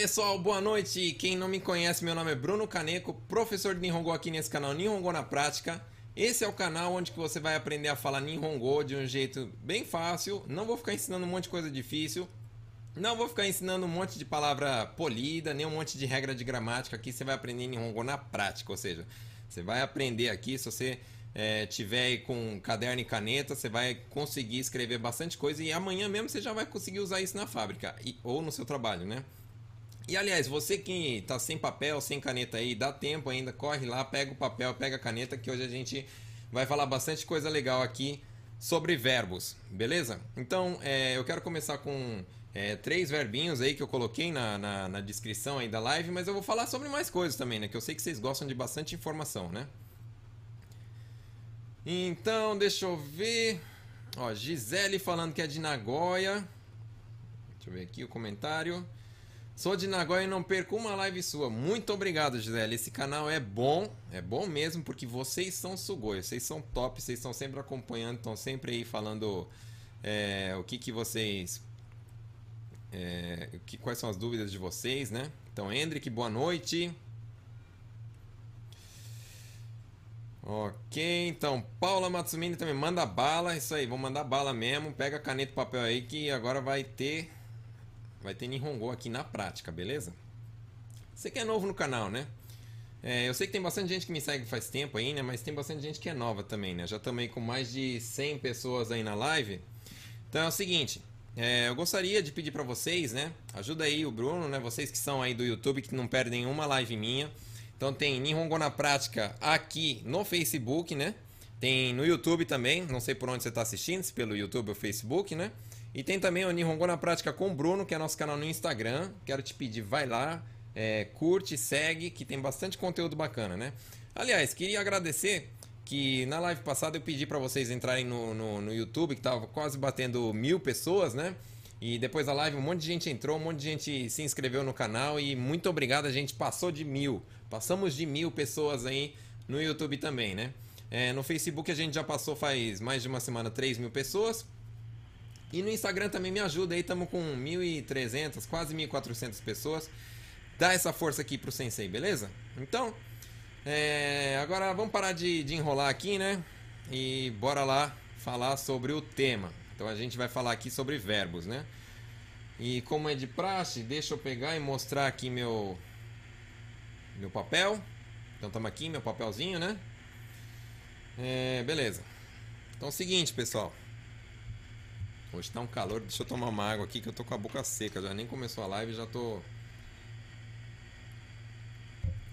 pessoal, boa noite. Quem não me conhece, meu nome é Bruno Caneco, professor de Nihongo aqui nesse canal Nihongo na Prática. Esse é o canal onde você vai aprender a falar Nihongo de um jeito bem fácil. Não vou ficar ensinando um monte de coisa difícil. Não vou ficar ensinando um monte de palavra polida, nem um monte de regra de gramática. Aqui você vai aprender Nihongo na prática, ou seja, você vai aprender aqui, se você é, tiver com caderno e caneta, você vai conseguir escrever bastante coisa e amanhã mesmo você já vai conseguir usar isso na fábrica e, ou no seu trabalho, né? E aliás, você que tá sem papel, sem caneta aí, dá tempo ainda, corre lá, pega o papel, pega a caneta, que hoje a gente vai falar bastante coisa legal aqui sobre verbos, beleza? Então, é, eu quero começar com é, três verbinhos aí que eu coloquei na, na, na, descrição aí da live, mas eu vou falar sobre mais coisas também, né? Que eu sei que vocês gostam de bastante informação, né? Então, deixa eu ver. Ó, Gisele falando que é de Nagoya. Deixa eu ver aqui o comentário. Sou de Nagoya e não perco uma live sua. Muito obrigado, Gisele. Esse canal é bom, é bom mesmo, porque vocês são sugoi, vocês são top, vocês estão sempre acompanhando, estão sempre aí falando é, o que, que vocês. É, que, quais são as dúvidas de vocês, né? Então, Hendrik, boa noite. Ok, então Paula Matsumini também manda bala, isso aí, vou mandar bala mesmo. Pega caneta e papel aí que agora vai ter Vai ter Nihongo aqui na prática, beleza? Você que é novo no canal, né? É, eu sei que tem bastante gente que me segue faz tempo aí, né? Mas tem bastante gente que é nova também, né? Já aí com mais de 100 pessoas aí na live. Então é o seguinte, é, eu gostaria de pedir para vocês, né? Ajuda aí o Bruno, né? Vocês que são aí do YouTube, que não perdem uma live minha. Então tem Nihongo na Prática aqui no Facebook, né? Tem no YouTube também, não sei por onde você está assistindo, se pelo YouTube ou Facebook, né? E tem também o Nihongo na Prática com o Bruno, que é nosso canal no Instagram. Quero te pedir, vai lá, é, curte, segue, que tem bastante conteúdo bacana, né? Aliás, queria agradecer que na live passada eu pedi para vocês entrarem no, no, no, YouTube, que tava quase batendo mil pessoas, né? E depois da live um monte de gente entrou, um monte de gente se inscreveu no canal e muito obrigado, a gente passou de mil. Passamos de mil pessoas aí no YouTube também, né? É, no Facebook a gente já passou faz mais de uma semana 3 mil pessoas. E no Instagram também me ajuda aí, estamos com 1.300, quase 1.400 pessoas. Dá essa força aqui pro Sensei, beleza? Então, é, agora vamos parar de, de enrolar aqui, né? E bora lá falar sobre o tema. Então a gente vai falar aqui sobre verbos, né? E como é de praxe, deixa eu pegar e mostrar aqui meu meu papel. Então estamos aqui, meu papelzinho, né? É, beleza. Então é o seguinte, pessoal. Hoje tá um calor, deixa eu tomar uma água aqui que eu tô com a boca seca. Já nem começou a live já tô.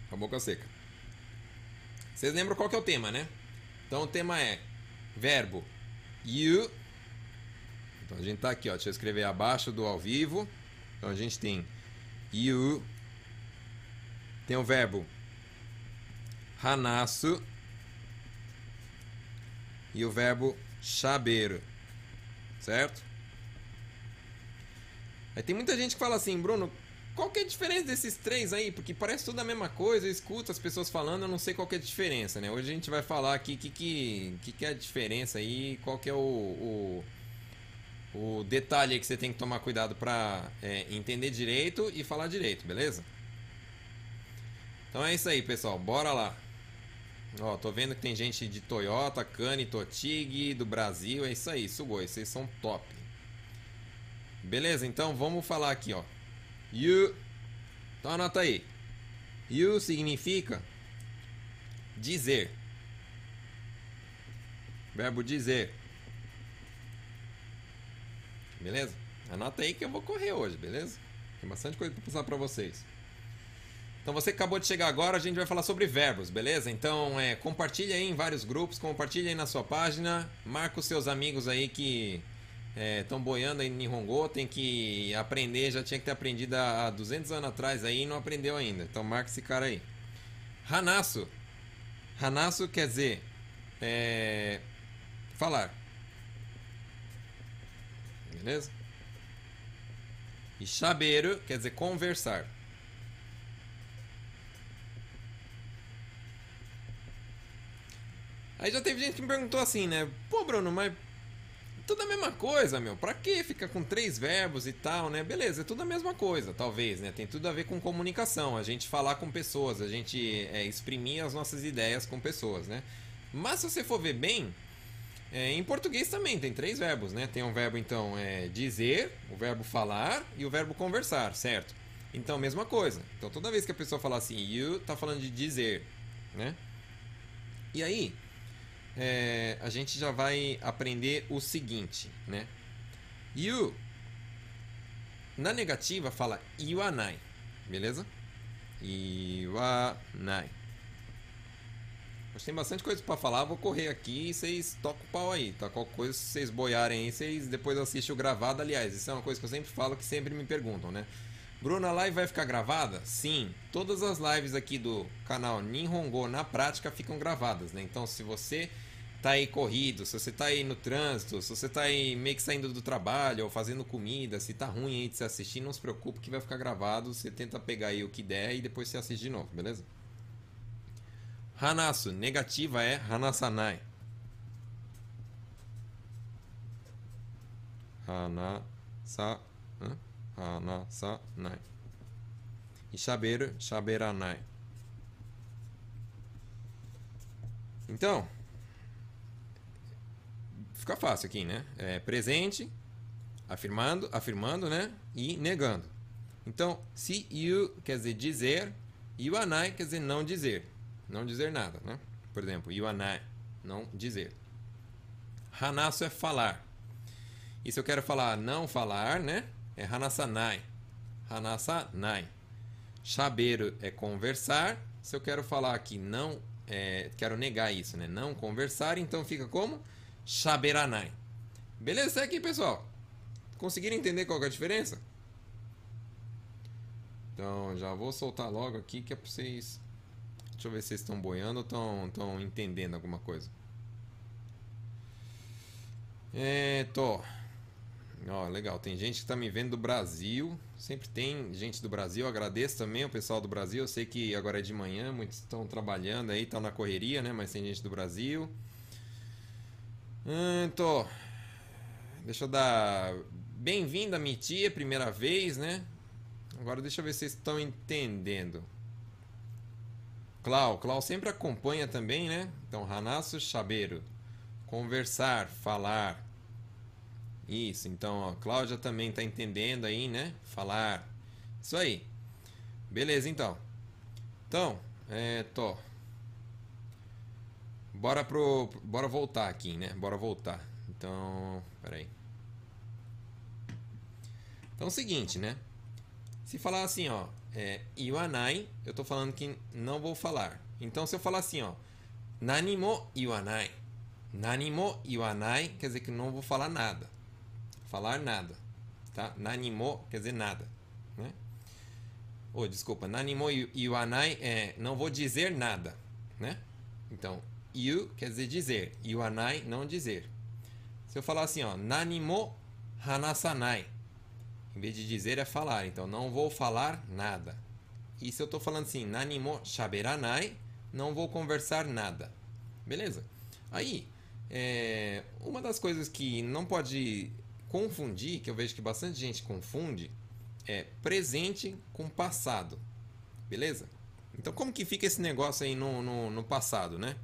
Com a boca seca. Vocês lembram qual que é o tema, né? Então o tema é verbo you. Então a gente tá aqui, ó. Deixa eu escrever abaixo do ao vivo. Então a gente tem you. Tem o verbo hanasu. E o verbo shaberu. Certo? Aí tem muita gente que fala assim, Bruno, qual que é a diferença desses três aí? Porque parece tudo a mesma coisa, eu escuto as pessoas falando, eu não sei qual que é a diferença, né? Hoje a gente vai falar aqui o que, que, que, que é a diferença aí, qual que é o, o, o detalhe aí que você tem que tomar cuidado para é, entender direito e falar direito, beleza? Então é isso aí, pessoal, bora lá. Ó, tô vendo que tem gente de Toyota, Kani, Totig, do Brasil. É isso aí, Sugoi. Vocês são top. Beleza, então vamos falar aqui, ó. You. Então anota aí. You significa dizer. Verbo dizer. Beleza? Anota aí que eu vou correr hoje, beleza? Tem bastante coisa para passar para vocês. Então você acabou de chegar agora, a gente vai falar sobre verbos, beleza? Então é, compartilha aí em vários grupos, compartilha aí na sua página, marca os seus amigos aí que estão é, boiando aí em Nihongo, tem que aprender, já tinha que ter aprendido há 200 anos atrás aí e não aprendeu ainda. Então marca esse cara aí. Hanasu. Hanasu quer dizer é, falar. Beleza? E shaberu quer dizer conversar. Aí já teve gente que me perguntou assim, né? Pô, Bruno, mas tudo a mesma coisa, meu. Pra que ficar com três verbos e tal, né? Beleza, é tudo a mesma coisa, talvez, né? Tem tudo a ver com comunicação, a gente falar com pessoas, a gente é, exprimir as nossas ideias com pessoas, né? Mas se você for ver bem, é, em português também tem três verbos, né? Tem um verbo, então, é, dizer, o verbo falar e o verbo conversar, certo? Então, mesma coisa. Então, toda vez que a pessoa falar assim, you, tá falando de dizer, né? E aí, é, a gente já vai aprender o seguinte, né? You. Na negativa fala iwanai, beleza? Iwanai. Mas tem bastante coisa para falar, vou correr aqui e vocês tocam o pau aí, tá? Qualquer coisa, se vocês boiarem aí, vocês depois assistem o gravado. Aliás, isso é uma coisa que eu sempre falo, que sempre me perguntam, né? Bruno, a live vai ficar gravada? Sim, todas as lives aqui do canal Ninhongo na prática ficam gravadas, né? Então, se você tá aí corrido, se você tá aí no trânsito, se você tá aí meio que saindo do trabalho ou fazendo comida, se tá ruim aí de se assistir, não se preocupe que vai ficar gravado. Você tenta pegar aí o que der e depois você assiste de novo, beleza? Hanasu, negativa é Hanasanai. Hanasa, Hanasanai. E shaberu, shaberanai. Então, fica fácil aqui, né? É presente, afirmando, afirmando, né? E negando. Então, se you quer dizer dizer, yuanai quer dizer não dizer. Não dizer nada, né? Por exemplo, yuanai, não dizer. Hanasu é falar. E se eu quero falar não falar, né? É hanasanai. Hanasanai. Shaberu é conversar. Se eu quero falar aqui não, é, quero negar isso, né? Não conversar, então fica como? Shaberanai. Beleza? Segue aqui, pessoal. Conseguiram entender qual é a diferença? Então, já vou soltar logo aqui que é para vocês... Deixa eu ver se vocês estão boiando ou estão, estão entendendo alguma coisa. É, tô. Ó, legal. Tem gente que está me vendo do Brasil. Sempre tem gente do Brasil. agradeço também o pessoal do Brasil. Eu sei que agora é de manhã, muitos estão trabalhando aí, estão na correria, né? Mas tem gente do Brasil. Hum, tô. Deixa eu dar bem-vinda, minha tia, primeira vez, né? Agora deixa eu ver se vocês estão entendendo. Clau, Clau sempre acompanha também, né? Então, Hanasu Chabeiro. Conversar, falar. Isso, então, ó, Cláudia também tá entendendo aí, né? Falar. Isso aí. Beleza, então. Então, é, tô. Bora pro. Bora voltar aqui, né? Bora voltar. Então. Peraí. Então é o seguinte, né? Se falar assim, ó. É, iwanai, eu tô falando que não vou falar. Então se eu falar assim, ó. Nanimo iwanai. Nanimo iwanai quer dizer que não vou falar nada. Falar nada. Tá? Nanimo quer dizer nada. Né? Oh, desculpa. Nanimo iwanai é não vou dizer nada. Né? Então, You quer dizer dizer. Yuanai, não dizer. Se eu falar assim, ó, Nanimo hanasanai. Em vez de dizer, é falar. Então, não vou falar nada. E se eu estou falando assim, Nanimo shaberanai, não vou conversar nada. Beleza? Aí, é, uma das coisas que não pode confundir, que eu vejo que bastante gente confunde, é presente com passado. Beleza? Então, como que fica esse negócio aí no, no, no passado, né?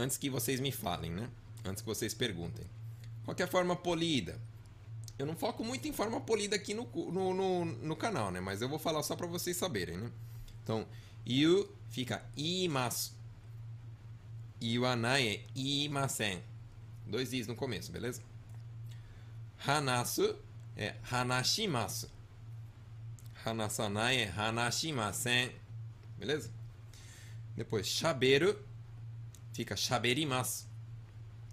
Antes que vocês me falem, né? Antes que vocês perguntem. Qual é a forma polida? Eu não foco muito em forma polida aqui no, no, no, no canal, né? Mas eu vou falar só para vocês saberem, né? Então, you fica imasu. Iwanai é imasen. Dois i's no começo, beleza? Hanasu é hanashimasu. Hanasanai é hanashimasen. Beleza? Depois, shaberu fica shaberimasu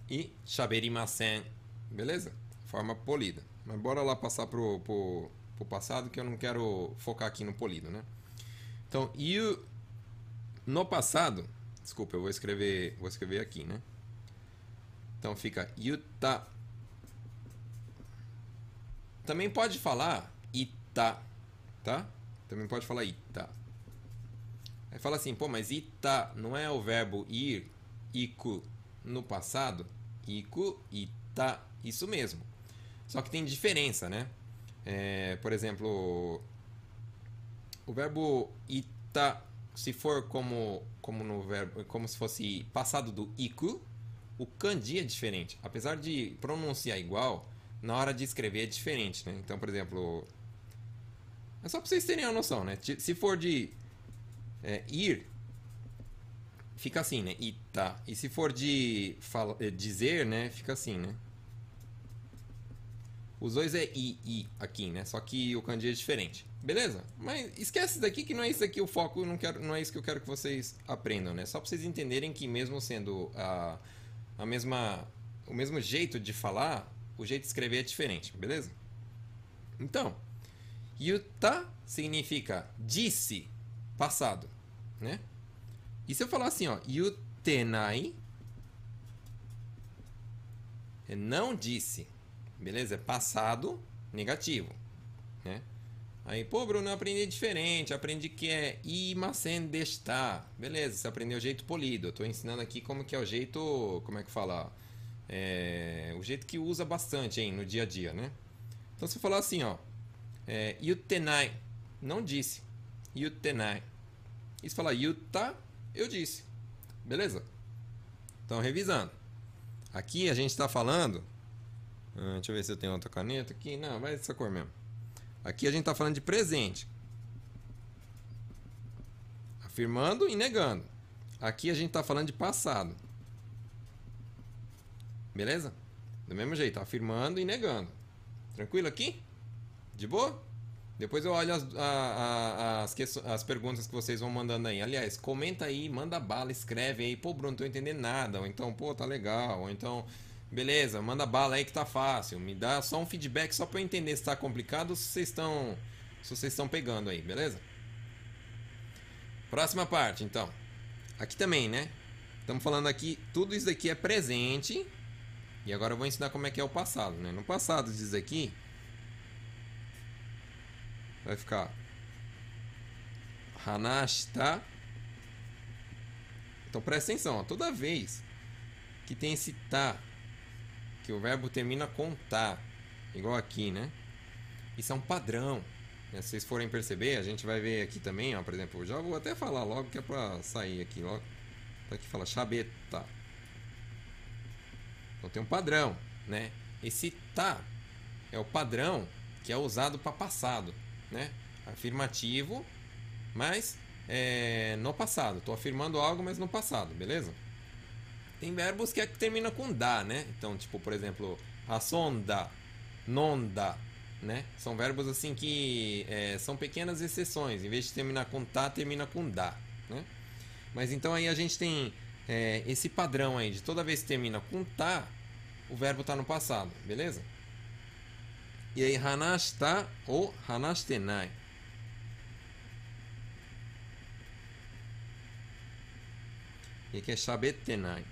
e shaberimasen. Beleza? Forma polida. Mas bora lá passar pro, pro, pro passado que eu não quero focar aqui no polido, né? Então, e no passado, desculpa, eu vou escrever, vou escrever aqui, né? Então fica yuta. Também pode falar ita, tá? Também pode falar ita. Aí fala assim, pô, mas ita não é o verbo ir, iku no passado? Iku, ita, isso mesmo. Só que tem diferença, né? É, por exemplo, o verbo ita, se for como, como no verbo, como se fosse passado do iku, o kanji é diferente. Apesar de pronunciar igual, na hora de escrever é diferente, né? Então, por exemplo, é só para vocês terem uma noção, né? Se for de é, ir, fica assim, né? Ita. E se for de fala, é, dizer, né? Fica assim, né? Os dois é i, i aqui, né? Só que o kanji é diferente. Beleza? Mas esquece daqui que não é isso aqui o foco, não, quero, não é isso que eu quero que vocês aprendam, né? Só para vocês entenderem que mesmo sendo a, a mesma o mesmo jeito de falar, o jeito de escrever é diferente, beleza? Então, yuta significa disse, passado, né? E se eu falar assim, ó, yutenai, é não disse, beleza? É passado negativo, né? Aí, pô, Bruno, eu aprendi diferente, aprendi que é imasen desta. Beleza, você aprendeu o jeito polido. Eu tô ensinando aqui como que é o jeito, como é que fala? É, o jeito que usa bastante hein, no dia a dia, né? Então, se eu falar assim, ó, é, yutenai, não disse, yutenai. E se falar yuta, eu disse. Beleza? Então, revisando. Aqui a gente está falando. Ah, deixa eu ver se eu tenho outra caneta aqui. Não, vai essa cor mesmo. Aqui a gente está falando de presente. Afirmando e negando. Aqui a gente está falando de passado. Beleza? Do mesmo jeito, afirmando e negando. Tranquilo aqui? De boa? Depois eu olho as, a, a, as, as perguntas que vocês vão mandando aí. Aliás, comenta aí, manda bala, escreve aí. Pô, Bruno, não tô entendendo nada. Ou então, pô, tá legal. Ou então, beleza, manda bala aí que tá fácil. Me dá só um feedback só pra eu entender se tá complicado ou se vocês estão. Se vocês estão pegando aí, beleza? Próxima parte, então. Aqui também, né? Estamos falando aqui, tudo isso aqui é presente. E agora eu vou ensinar como é que é o passado, né? No passado diz aqui vai ficar Hanashita. Então presta atenção, ó. toda vez que tem esse tá, que o verbo termina com tá, igual aqui, né? Isso é um padrão. Né? Se vocês forem perceber, a gente vai ver aqui também, ó, por exemplo, já vou até falar logo que é pra sair aqui logo. Tá aqui fala chabeta. Então tem um padrão, né? Esse tá é o padrão que é usado para passado né? Afirmativo, mas é, no passado. Estou afirmando algo, mas no passado, beleza? Tem verbos que, é que terminam com da, né? Então, tipo, por exemplo, sonda, nonda, né? São verbos assim que é, são pequenas exceções. Em vez de terminar com tá, termina com da, né? Mas então aí a gente tem é, esse padrão aí de toda vez que termina com tá, o verbo está no passado, beleza? E aí, hanashita ou hanashitenai. E aqui é shabettenai.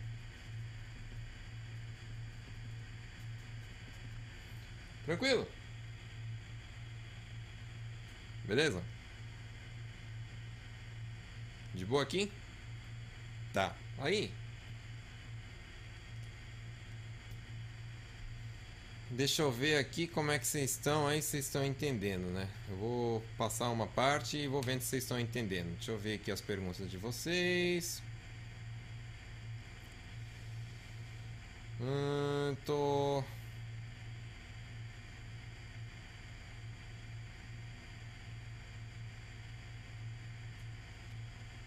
Tranquilo? Beleza? De boa aqui? Tá. Aí, Deixa eu ver aqui como é que vocês estão aí, vocês estão entendendo, né? Eu vou passar uma parte e vou vendo se vocês estão entendendo. Deixa eu ver aqui as perguntas de vocês. Hum, tô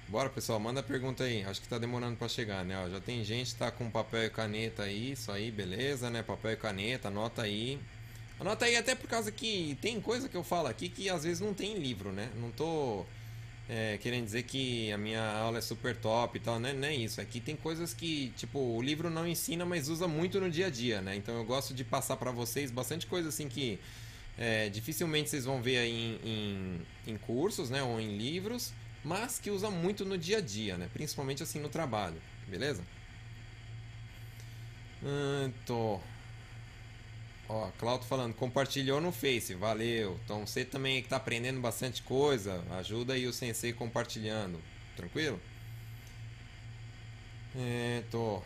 Bora, pessoal, manda pergunta aí. Acho que tá demorando para chegar, né? Ó, já tem gente que tá com papel e caneta aí, isso aí, beleza, né? Papel e caneta, anota aí. Anota aí até por causa que tem coisa que eu falo aqui que às vezes não tem livro, né? Não tô é, querendo dizer que a minha aula é super top e tal, né? Não é isso. Aqui tem coisas que, tipo, o livro não ensina, mas usa muito no dia a dia, né? Então eu gosto de passar para vocês bastante coisa assim que é, dificilmente vocês vão ver aí em, em, em cursos, né? Ou em livros mas que usa muito no dia a dia, né? Principalmente assim no trabalho, beleza? Tô. Ó, Claudio falando, compartilhou no Face, valeu. Então você também que tá aprendendo bastante coisa, ajuda aí o sensei compartilhando. Tranquilo? Tô.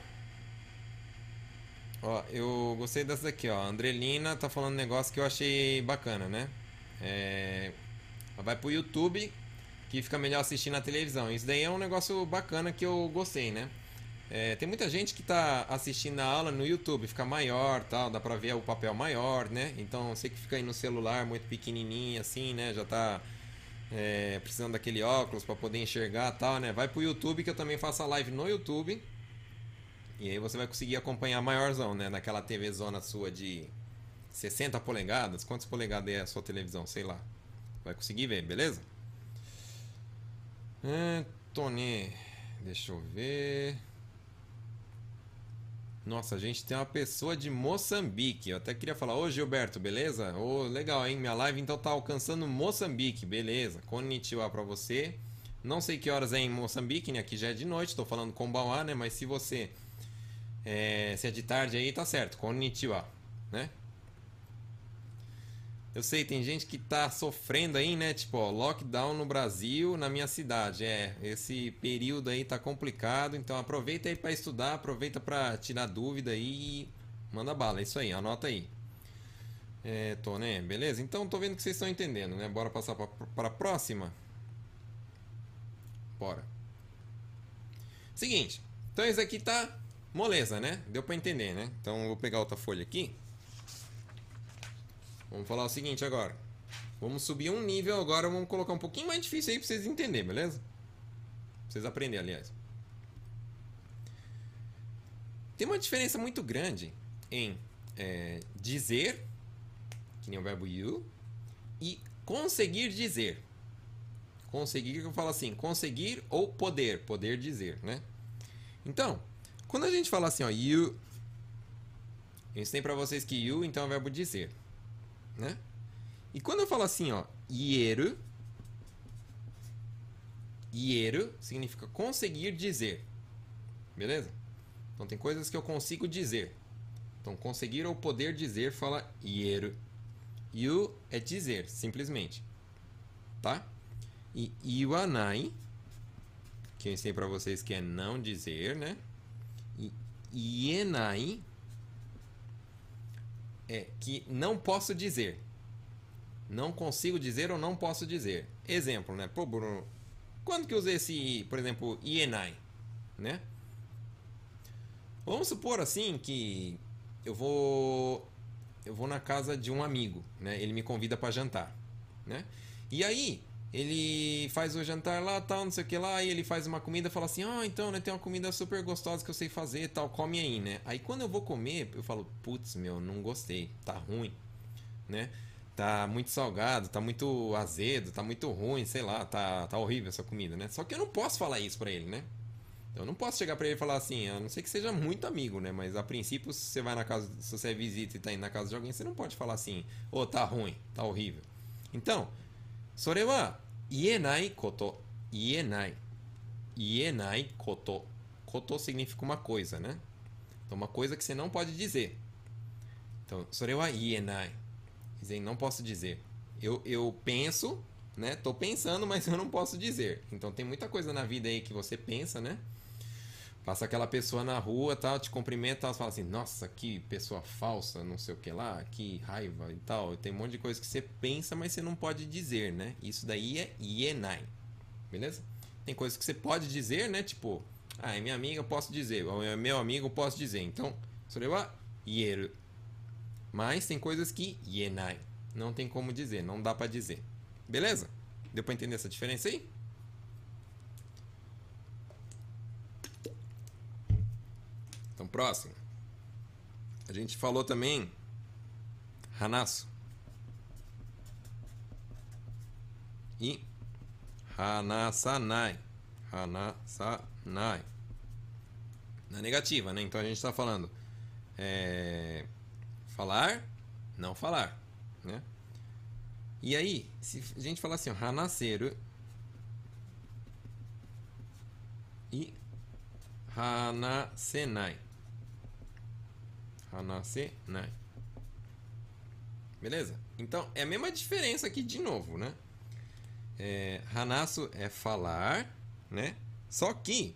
Ó, eu gostei dessa daqui, ó. A Andrelina tá falando um negócio que eu achei bacana, né? É... Vai pro YouTube, que fica melhor assistir na televisão. Isso daí é um negócio bacana que eu gostei, né? É, tem muita gente que tá assistindo a aula no YouTube, fica maior, tal, dá pra ver o papel maior, né? Então, você que fica aí no celular muito pequenininho assim, né, já tá é, precisando daquele óculos para poder enxergar, tal, né? Vai pro YouTube que eu também faço a live no YouTube. E aí você vai conseguir acompanhar maiorzão, né, naquela TV zona sua de 60 polegadas. Quantas polegadas é a sua televisão? Sei lá. Vai conseguir ver, beleza? Tony, deixa eu ver. Nossa, a gente tem uma pessoa de Moçambique. Eu até queria falar, ô Gilberto, beleza? Ô, legal, hein? Minha live então tá alcançando Moçambique, beleza. Konnichiwa pra você. Não sei que horas é em Moçambique, né? Aqui já é de noite, tô falando com Bauá, né? Mas se você. É, se é de tarde aí, tá certo. Konnichiwa, né? Eu sei, tem gente que tá sofrendo aí, né? Tipo, ó, lockdown no Brasil, na minha cidade. É, esse período aí tá complicado, então aproveita aí para estudar, aproveita para tirar dúvida aí e manda bala. É isso aí, anota aí. É, tô, né? Beleza? Então tô vendo que vocês estão entendendo, né? Bora passar para a próxima. Bora. Seguinte. Então esse aqui tá moleza, né? Deu para entender, né? Então eu vou pegar outra folha aqui. Vamos falar o seguinte agora. Vamos subir um nível agora, vamos colocar um pouquinho mais difícil aí pra vocês entenderem, beleza? Pra vocês aprenderem, aliás. Tem uma diferença muito grande em é, dizer, que nem o verbo you, e conseguir dizer. Conseguir, eu falo assim, conseguir ou poder, poder dizer, né? Então, quando a gente fala assim, ó, you, eu ensinei pra vocês que you, então é o verbo dizer né? E quando eu falo assim, ó, ieru, ieru significa conseguir dizer. Beleza? Então tem coisas que eu consigo dizer. Então conseguir ou poder dizer fala ieru. You é dizer, simplesmente. Tá? E iwanai, que eu ensinei para vocês que é não dizer, né? E ienai é que não posso dizer. Não consigo dizer ou não posso dizer. Exemplo, né? Pô, Bruno, quando que eu usei esse, por exemplo, IENAI, né? Vamos supor assim que eu vou eu vou na casa de um amigo, né? Ele me convida para jantar, né? E aí ele faz o jantar lá, tal, não sei o que lá, e ele faz uma comida, fala assim: "Ah, então, né, tem uma comida super gostosa que eu sei fazer, tal, come aí, né?". Aí quando eu vou comer, eu falo: "Putz, meu, não gostei, tá ruim", né? Tá muito salgado, tá muito azedo, tá muito ruim, sei lá, tá, tá horrível essa comida, né? Só que eu não posso falar isso para ele, né? Eu não posso chegar para ele e falar assim, a não ser que seja muito amigo, né? Mas a princípio, se você vai na casa, se você é visita e tá indo na casa de alguém, você não pode falar assim, ô, oh, tá ruim, tá horrível. Então, そ Ie koto. Ie nai. Koto. Koto significa uma coisa, né? Então, uma coisa que você não pode dizer. Então, sore wa é ie. Dizem, não posso dizer. Eu, eu penso, né? Tô pensando, mas eu não posso dizer. Então, tem muita coisa na vida aí que você pensa, né? Passa aquela pessoa na rua, tal, te cumprimenta, ela fala assim: "Nossa, que pessoa falsa, não sei o que lá, que raiva" e tal. Tem um monte de coisa que você pensa, mas você não pode dizer, né? Isso daí é ienai. Beleza? Tem coisas que você pode dizer, né? Tipo, ah, é minha amiga, eu posso dizer, ou é meu amigo, eu posso dizer. Então, sorewa ieru. Mas tem coisas que ienai. Não tem como dizer, não dá para dizer. Beleza? Deu para entender essa diferença aí? Próximo. A gente falou também Hanasu. E Hanasanai. Hanasanai. Na negativa, né? Então a gente está falando é, falar, não falar, né? E aí, se a gente falar assim, Hanaseru e Hanasenai. Hanase nai. Beleza? Então, é a mesma diferença aqui de novo, né? É, hanasu é falar, né? Só que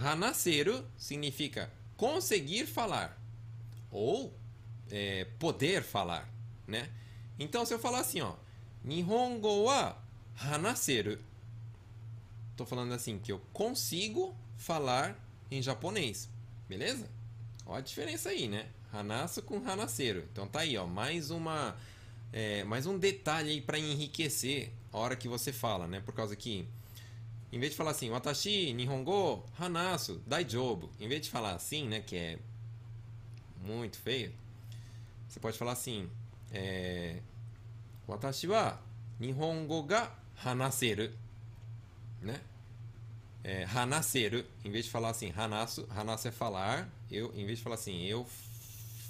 hanaseru significa conseguir falar ou é, poder falar, né? Então se eu falar assim, ó, Nihongo wa hanaseru, tô falando assim que eu consigo falar em japonês, beleza? Olha a diferença aí, né? Hanasu com hanaseru. Então tá aí, ó, mais uma é, mais um detalhe aí para enriquecer a hora que você fala, né? Por causa que em vez de falar assim, watashi nihongo hanasu daijoubu, em vez de falar assim, né, que é muito feio, você pode falar assim, é, watashi wa nihongo ga hanaseru, né? É, hanaseru, em vez de falar assim, hanasu, hanasu é falar, eu, em vez de falar assim, eu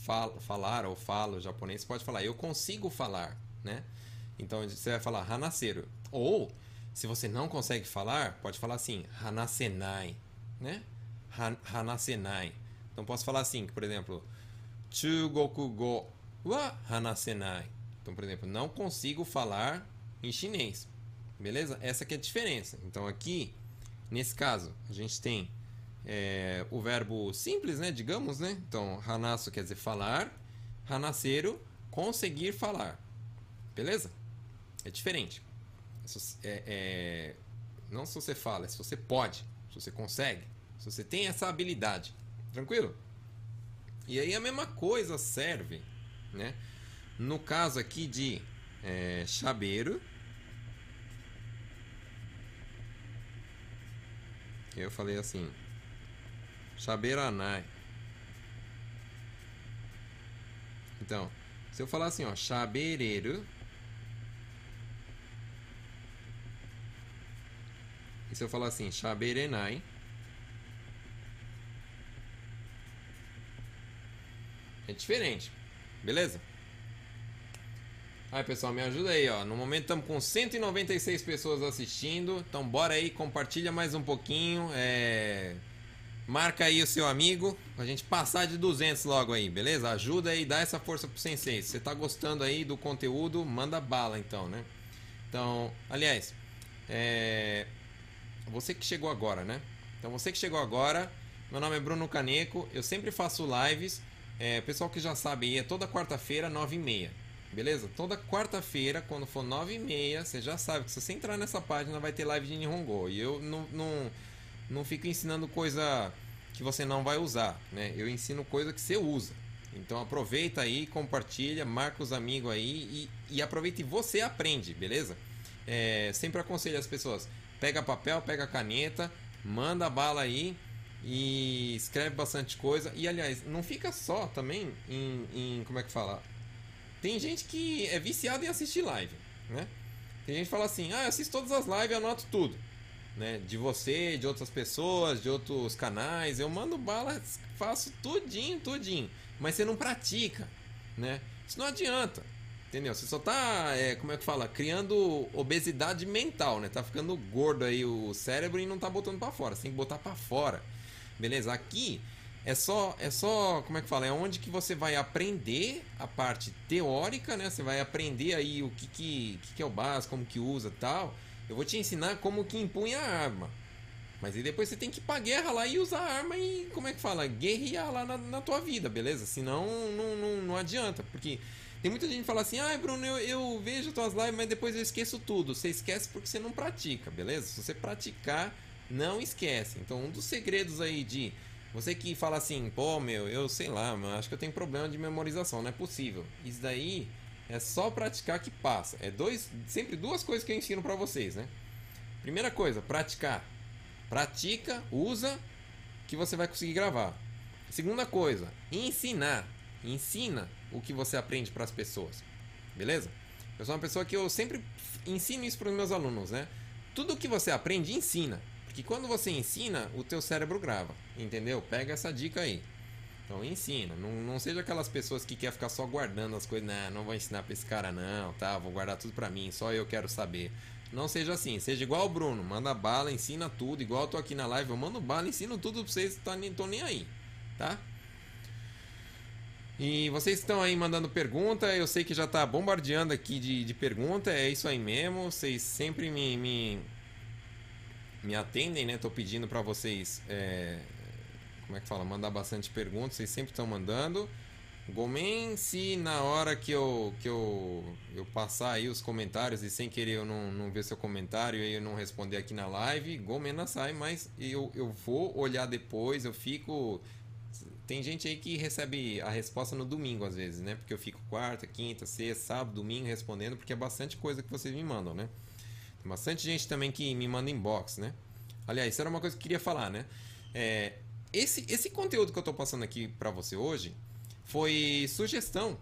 falo, falar ou falo japonês, você pode falar, eu consigo falar, né? Então você vai falar hanaseru. Ou se você não consegue falar, pode falar assim, hanasenai, né? hanasenai. Então posso falar assim, por exemplo, chugoku wa hanasenai. Então, por exemplo, não consigo falar em chinês. Beleza? Essa que é a diferença. Então aqui, nesse caso, a gente tem é, o verbo simples, né? Digamos, né? Então, hanasu quer dizer falar, hanaseru, conseguir falar. Beleza? É diferente. É, é, não se você fala, é se você pode, se você consegue, se você tem essa habilidade. Tranquilo? E aí a mesma coisa serve, né? No caso aqui de é, chabeiro, eu falei assim, chaberanai. Então, se eu falar assim, ó, chabereiro, se eu falar assim, shaberenai, é diferente. Beleza? Aí, pessoal, me ajuda aí, ó. No momento estamos com 196 pessoas assistindo. Então, bora aí, compartilha mais um pouquinho. É... Marca aí o seu amigo pra gente passar de 200 logo aí, beleza? Ajuda aí, dá essa força pro Sensei. Se você tá gostando aí do conteúdo, manda bala então, né? Então, aliás, é... Você que chegou agora, né? Então você que chegou agora, meu nome é Bruno Caneco, eu sempre faço lives. É, pessoal que já sabe aí, é toda quarta-feira, 9h30. Beleza? Toda quarta-feira, quando for 9h30, você já sabe que se você entrar nessa página vai ter live de Nihongo. E eu não, não, não fico ensinando coisa que você não vai usar, né? Eu ensino coisa que você usa. Então aproveita aí, compartilha, marca os amigos aí e, e aproveita e você aprende, beleza? É, sempre aconselho as pessoas pega papel, pega caneta, manda bala aí e escreve bastante coisa. E aliás, não fica só também em, em como é que fala? Tem gente que é viciada em assistir live, né? Tem gente que fala assim: "Ah, eu assisto todas as lives, anoto tudo". Né? De você, de outras pessoas, de outros canais, eu mando bala, faço tudinho, tudinho, mas você não pratica, né? Isso não adianta. Entendeu? Você só tá, é, como é que fala? Criando obesidade mental, né? Tá ficando gordo aí o cérebro e não tá botando para fora. Você tem que botar para fora. Beleza? Aqui é só, é só, como é que fala? É onde que você vai aprender a parte teórica, né? Você vai aprender aí o que que, que, que é o básico, como que usa tal. Eu vou te ensinar como que empunha a arma. Mas aí depois você tem que ir pra guerra lá e usar a arma e, como é que fala? Guerrear lá na, na tua vida, beleza? Senão não, não, não adianta. Porque tem muita gente que fala assim, ah, Bruno, eu, eu vejo tuas lives, mas depois eu esqueço tudo. Você esquece porque você não pratica, beleza? Se você praticar, não esquece. Então, um dos segredos aí de você que fala assim, pô, meu, eu sei lá, mas acho que eu tenho problema de memorização, não é possível. Isso daí é só praticar que passa. É dois, sempre duas coisas que eu ensino para vocês, né? Primeira coisa, praticar. Pratica, usa, que você vai conseguir gravar. Segunda coisa, ensinar. Ensina o que você aprende para as pessoas. Beleza? Eu sou uma pessoa que eu sempre ensino isso para os meus alunos, né? Tudo que você aprende, ensina. Porque quando você ensina, o teu cérebro grava. Entendeu? Pega essa dica aí. Então ensina. Não, não seja aquelas pessoas que quer ficar só guardando as coisas. Não, não vou ensinar para esse cara não, tá? Vou guardar tudo para mim, só eu quero saber. Não seja assim, seja igual o Bruno, manda bala, ensina tudo, igual eu tô aqui na live, eu mando bala, ensino tudo pra vocês, tá, tô nem aí, tá? E vocês estão aí mandando pergunta, eu sei que já está bombardeando aqui de, de pergunta, é isso aí mesmo, vocês sempre me, me, me atendem, né? Tô pedindo para vocês, é, como é que fala? Mandar bastante perguntas, vocês sempre estão mandando. Gomen, se na hora que eu, que eu, eu passar aí os comentários e sem querer eu não, não ver seu comentário e eu não responder aqui na live, Gomena sai, mas eu, eu vou olhar depois, eu fico. Tem gente aí que recebe a resposta no domingo às vezes, né? Porque eu fico quarta, quinta, sexta, sábado, domingo respondendo, porque é bastante coisa que vocês me mandam, né? Tem bastante gente também que me manda inbox, né? Aliás, isso era uma coisa que eu queria falar, né? É, esse, esse conteúdo que eu tô passando aqui para você hoje foi sugestão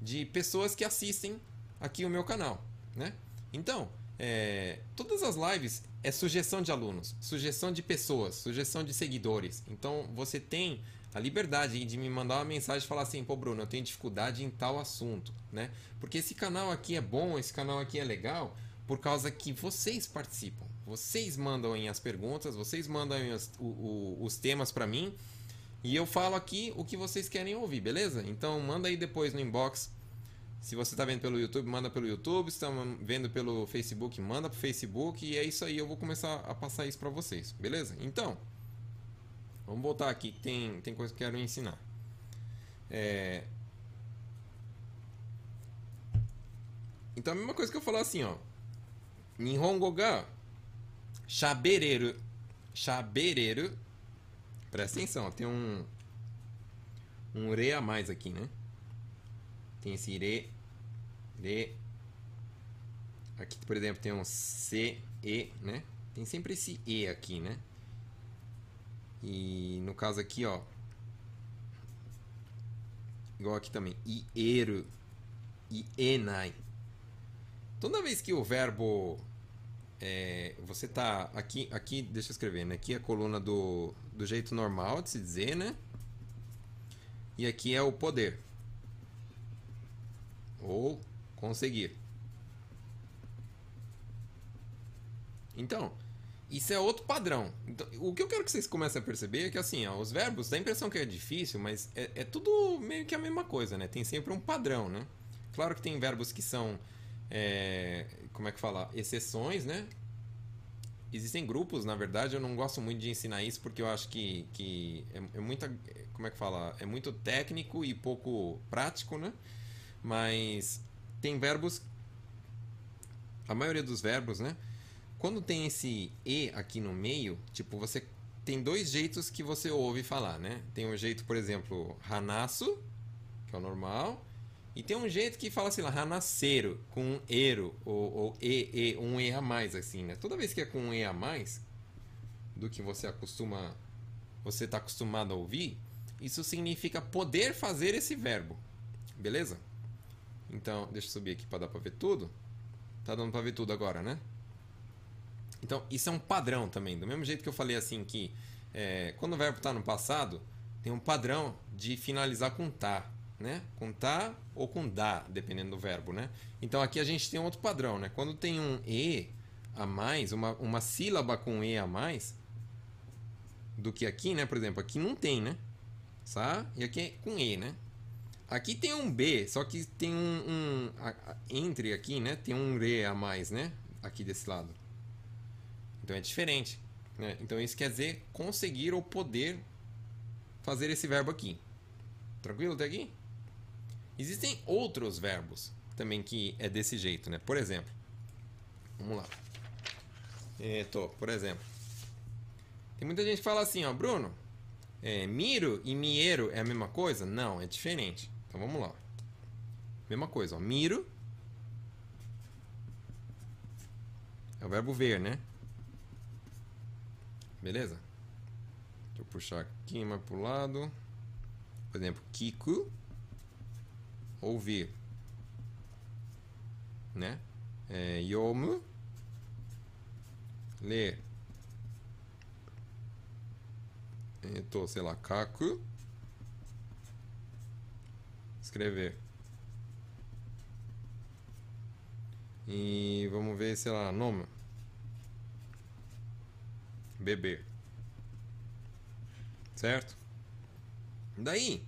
de pessoas que assistem aqui o meu canal, né? Então, é, todas as lives é sugestão de alunos, sugestão de pessoas, sugestão de seguidores. Então, você tem a liberdade de me mandar uma mensagem e falar assim, pô Bruno, eu tenho dificuldade em tal assunto, né? Porque esse canal aqui é bom, esse canal aqui é legal, por causa que vocês participam. Vocês mandam as perguntas, vocês mandam os, os temas para mim e eu falo aqui o que vocês querem ouvir, beleza? Então manda aí depois no inbox. Se você está vendo pelo YouTube, manda pelo YouTube. Se está vendo pelo Facebook, manda pro Facebook. E é isso aí, eu vou começar a passar isso para vocês, beleza? Então, vamos voltar aqui, tem, tem coisa que eu quero ensinar. É... Então a mesma coisa que eu falar assim, ó. Nihongo ga shabereru. Shabereru Presta atenção, tem um um re a mais aqui, né? Tem esse re, re. Aqui, por exemplo, tem um c, e, né? Tem sempre esse e aqui, né? E no caso aqui, ó, igual aqui também, ieru e enai. Toda vez que o verbo é, você tá aqui, aqui, deixa eu escrever, né? Aqui é a coluna do, do jeito normal de se dizer, né? E aqui é o poder. Ou conseguir. Então, isso é outro padrão. Então, o que eu quero que vocês comecem a perceber é que assim, ó, os verbos, dá a impressão que é difícil, mas é, é, tudo meio que a mesma coisa, né? Tem sempre um padrão, né? Claro que tem verbos que são, é, como é que fala, exceções, né? existem grupos, na verdade, eu não gosto muito de ensinar isso porque eu acho que, que é, é muita. Como é que fala? É muito técnico e pouco prático, né? Mas tem verbos. A maioria dos verbos, né? Quando tem esse e aqui no meio, tipo, você tem dois jeitos que você ouve falar, né? Tem um jeito, por exemplo, hanasu, que é o normal, e tem um jeito que fala assim lá, Hanasero, com um ero, ou, ou e, e, um e a mais, assim, né? Toda vez que é com um e a mais, do que você acostuma, você está acostumado a ouvir, isso significa poder fazer esse verbo, beleza? Então, deixa eu subir aqui para dar para ver tudo. Tá dando para ver tudo agora, né? Então, isso é um padrão também. Do mesmo jeito que eu falei assim que é, quando o verbo está no passado, tem um padrão de finalizar com tá né? Com tá ou com dá, dependendo do verbo, né? Então aqui a gente tem outro padrão, né? Quando tem um e a mais, uma, uma sílaba com e a mais, do que aqui, né? Por exemplo, aqui não tem, né? Tá? E aqui é com e, né? Aqui tem um b, só que tem um, um a, a, entre aqui, né? Tem um re a mais, né? Aqui desse lado. Então é diferente, né? Então isso quer dizer conseguir ou poder fazer esse verbo aqui. Tranquilo até aqui? Existem outros verbos também que é desse jeito, né? Por exemplo, vamos lá. Tô, por exemplo. Tem muita gente que fala assim, ó, Bruno, é, miro e miero é a mesma coisa? Não, é diferente. Então vamos lá. Mesma coisa, ó. Miro é o verbo ver, né? Beleza? Deixa eu puxar aqui mais pro lado. Por exemplo, kiku ouvir, né? É, yomu, ler. Então, sei lá, kaku, escrever. E vamos ver, sei lá, nome. Beber. Certo? Daí,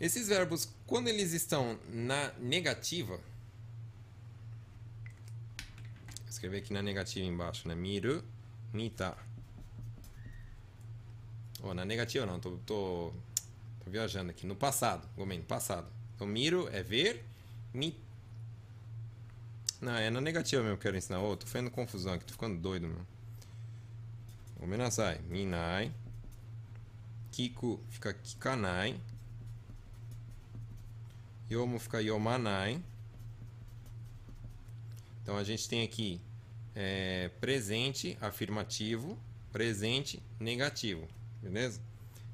esses verbos, quando eles estão na negativa, escrever aqui na negativa embaixo, né? Miru, mita. Oh, na negativa não, tô, tô, tô viajando aqui. No passado, Gomen, passado. Então, miru é ver, mi... Não, é na negativa mesmo que eu quero ensinar. Oh, tô fazendo confusão aqui, tô ficando doido, meu. Gomenasai. Minai. Kiku fica kikanai. Yomo fica yomanai. Então a gente tem aqui é, presente afirmativo, presente negativo, beleza?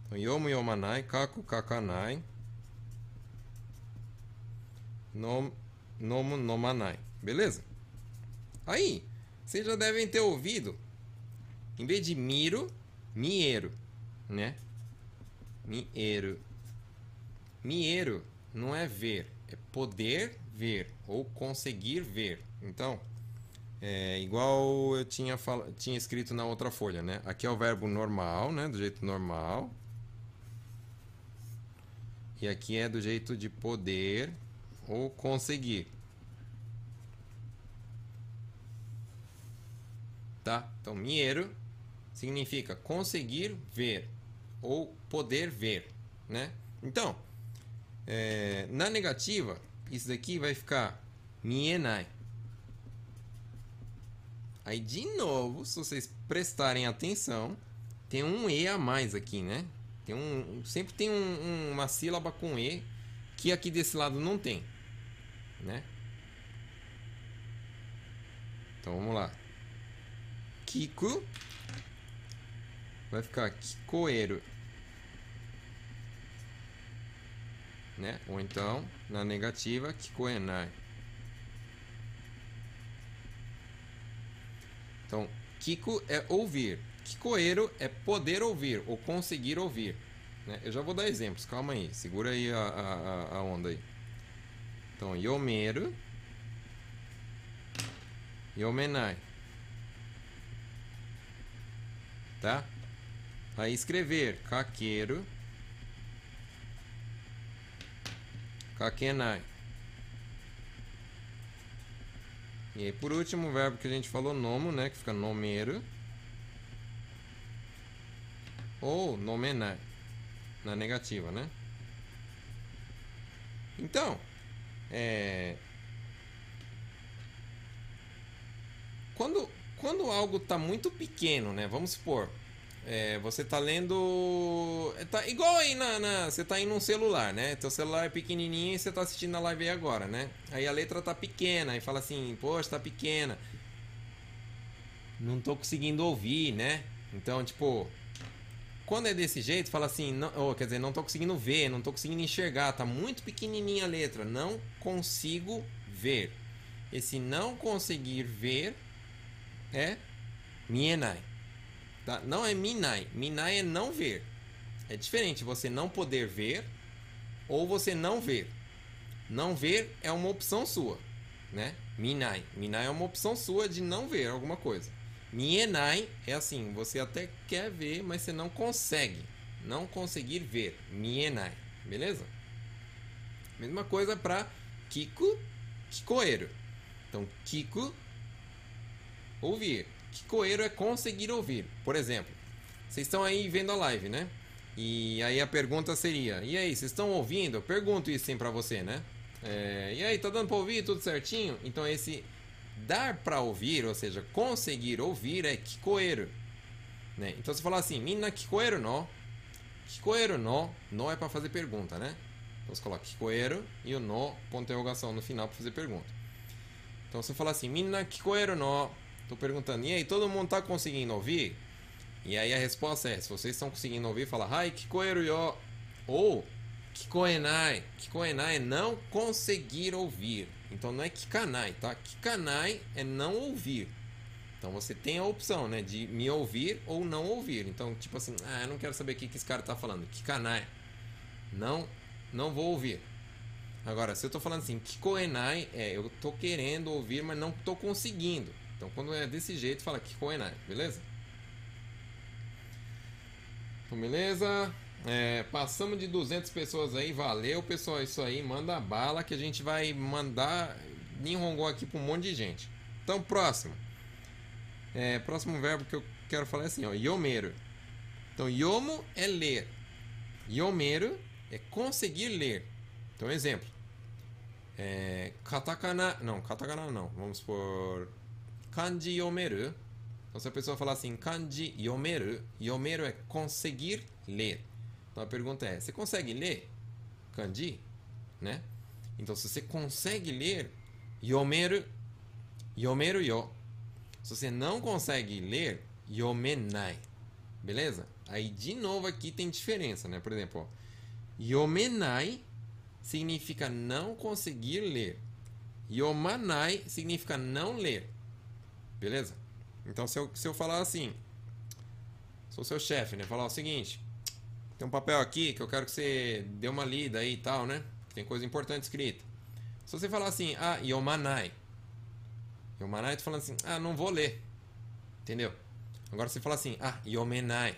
Então yomo yomanai, kaku kakanai, nom, nomo nomanai, beleza? Aí, vocês já devem ter ouvido, em vez de miro, miero, né? Miero. Miero não é ver, é poder ver ou conseguir ver. Então, é igual eu tinha, fal... tinha escrito na outra folha, né? Aqui é o verbo normal, né? Do jeito normal. E aqui é do jeito de poder ou conseguir. Tá? Então, miero significa conseguir ver ou poder ver, né? Então, é, na negativa, isso daqui vai ficar mienai. Aí, de novo, se vocês prestarem atenção, tem um E a mais aqui, né? Tem um, sempre tem um, um, uma sílaba com E que aqui desse lado não tem, né? Então, vamos lá. Kiku vai ficar Kikoeiro. Né? Ou então, na negativa, Kikoenai. Então, Kiko é ouvir. Kikoeiro é poder ouvir ou conseguir ouvir. Né? Eu já vou dar exemplos, calma aí. Segura aí a, a, a onda aí. Então, Yomeru. Yomenai. Tá? Aí escrever. Kakenai. E aí, por último, o verbo que a gente falou, nomo, né? Que fica nomeiro. Ou nomenai. Na negativa, né? Então, é... Quando, quando algo está muito pequeno, né? Vamos supor, é, você tá lendo. É, tá igual aí na, na, Você tá aí num celular, né? Teu celular é pequenininho e você tá assistindo a live aí agora, né? Aí a letra tá pequena, aí fala assim, poxa, tá pequena. Não tô conseguindo ouvir, né? Então, tipo. Quando é desse jeito, fala assim, não, quer dizer, não tô conseguindo ver, não tô conseguindo enxergar, tá muito pequenininha a letra, não consigo ver. Esse não conseguir ver é mienai. Tá? Não é minai. Minai é não ver. É diferente você não poder ver ou você não ver. Não ver é uma opção sua, né? Minai. Minai é uma opção sua de não ver alguma coisa. Mienai é assim, você até quer ver, mas você não consegue. Não conseguir ver. Mienai. Beleza? Mesma coisa para Kiko, Kikoeiro. Então, Kiko, ouvir. Kikoeiro é conseguir ouvir. Por exemplo, vocês estão aí vendo a live, né? E aí a pergunta seria: e aí, vocês estão ouvindo? Eu pergunto isso sim pra você, né? É, e aí, tá dando pra ouvir tudo certinho? Então, esse dar pra ouvir, ou seja, conseguir ouvir, é kikoeiro. Né? Então, você falar assim: minna kikoeiro no. Kikoeiro no. No é pra fazer pergunta, né? Então, você coloca kikoeiro e o no, ponto interrogação no final pra fazer pergunta. Então, você fala assim: minna kikoeiro no. Tô perguntando, e aí, todo mundo tá conseguindo ouvir? E aí a resposta é, se vocês estão conseguindo ouvir, fala, Hai, kikoeru. Ou, kikoenai. Kikoenai é não conseguir ouvir. Então não é kikanai, tá? Kikanai é não ouvir. Então você tem a opção, né, de me ouvir ou não ouvir. Então, tipo assim, ah, eu não quero saber o que, que esse cara tá falando. Kikanai. Não, não vou ouvir. Agora, se eu tô falando assim, kikoenai, é, eu tô querendo ouvir, mas não tô conseguindo. Então, quando é desse jeito, fala Kikoenai, beleza? Então, beleza? É, passamos de 200 pessoas aí, valeu pessoal, isso aí, manda bala que a gente vai mandar Ninhongo aqui para um monte de gente. Então, próximo. É, próximo verbo que eu quero falar é assim, ó, yomeru. Então, yomo é ler. Yomeru é conseguir ler. Então, exemplo. É, katakana, não, katakana não. Vamos por kanji yomeru. Então, se a pessoa falar assim, kanji yomeru, yomeru é conseguir ler. Então, a pergunta é, você consegue ler kanji? Né? Então, se você consegue ler, yomeru, yomeru yo. Se você não consegue ler, yomenai. Beleza? Aí, de novo, aqui tem diferença, né? Por exemplo, ó, yomenai significa não conseguir ler. Yomanai significa não ler. Beleza? Então, se eu, se eu falar assim, sou seu chefe, né? Falar o seguinte: tem um papel aqui que eu quero que você dê uma lida aí e tal, né? Tem coisa importante escrita. Se você falar assim, ah, yomanai. Yomanai, tô falando assim, ah, não vou ler. Entendeu? Agora você fala assim, ah, yomenai.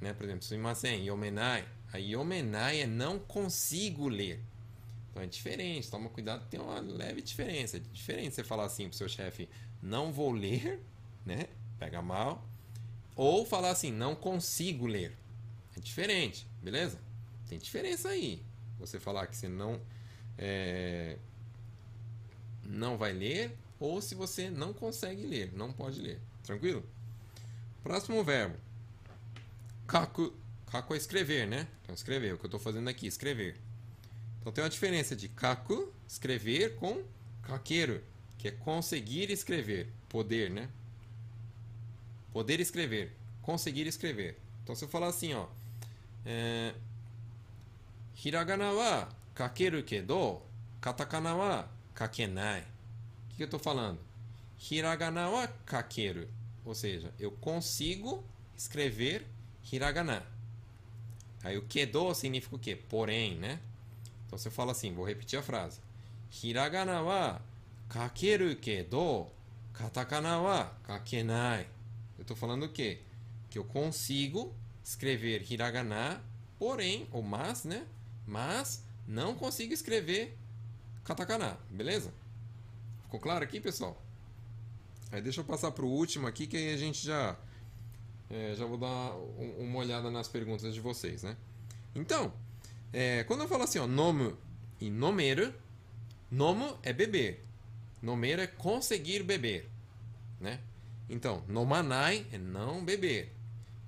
Né? Por exemplo, sumimasen, yomenai. A yomenai é não consigo ler. Então é diferente, toma cuidado, tem uma leve diferença. É diferente você falar assim pro seu chefe, não vou ler, né? Pega mal. Ou falar assim, não consigo ler. É diferente, beleza? Tem diferença aí. Você falar que você não é, não vai ler ou se você não consegue ler, não pode ler. Tranquilo? Próximo verbo. Kaku. Kaku é escrever, né? Então, escrever. O que eu estou fazendo aqui, escrever. Então, tem uma diferença de kaku, escrever, com kakeru, que é conseguir escrever. Poder, né? Poder escrever. Conseguir escrever. Então, se eu falar assim, ó. É, hiragana wa kakeru kedo, katakana wa kakenai. O que, eu estou falando? Hiragana wa kakeru. Ou seja, eu consigo escrever hiragana. Aí o kedo significa o quê? Porém, né? Então você fala assim, vou repetir a frase. Hiragana wa Eu estou falando o quê? Que eu consigo escrever hiragana, porém, ou mas, né? Mas não consigo escrever katakana, beleza? Ficou claro aqui, pessoal? Aí deixa eu passar para o último aqui, que aí a gente já é, já vou dar uma olhada nas perguntas de vocês, né? Então, é, quando eu falo assim, ó, nomo e nomeiro, nomo é beber, nomeiro é conseguir beber, né? Então, nomanai é não beber,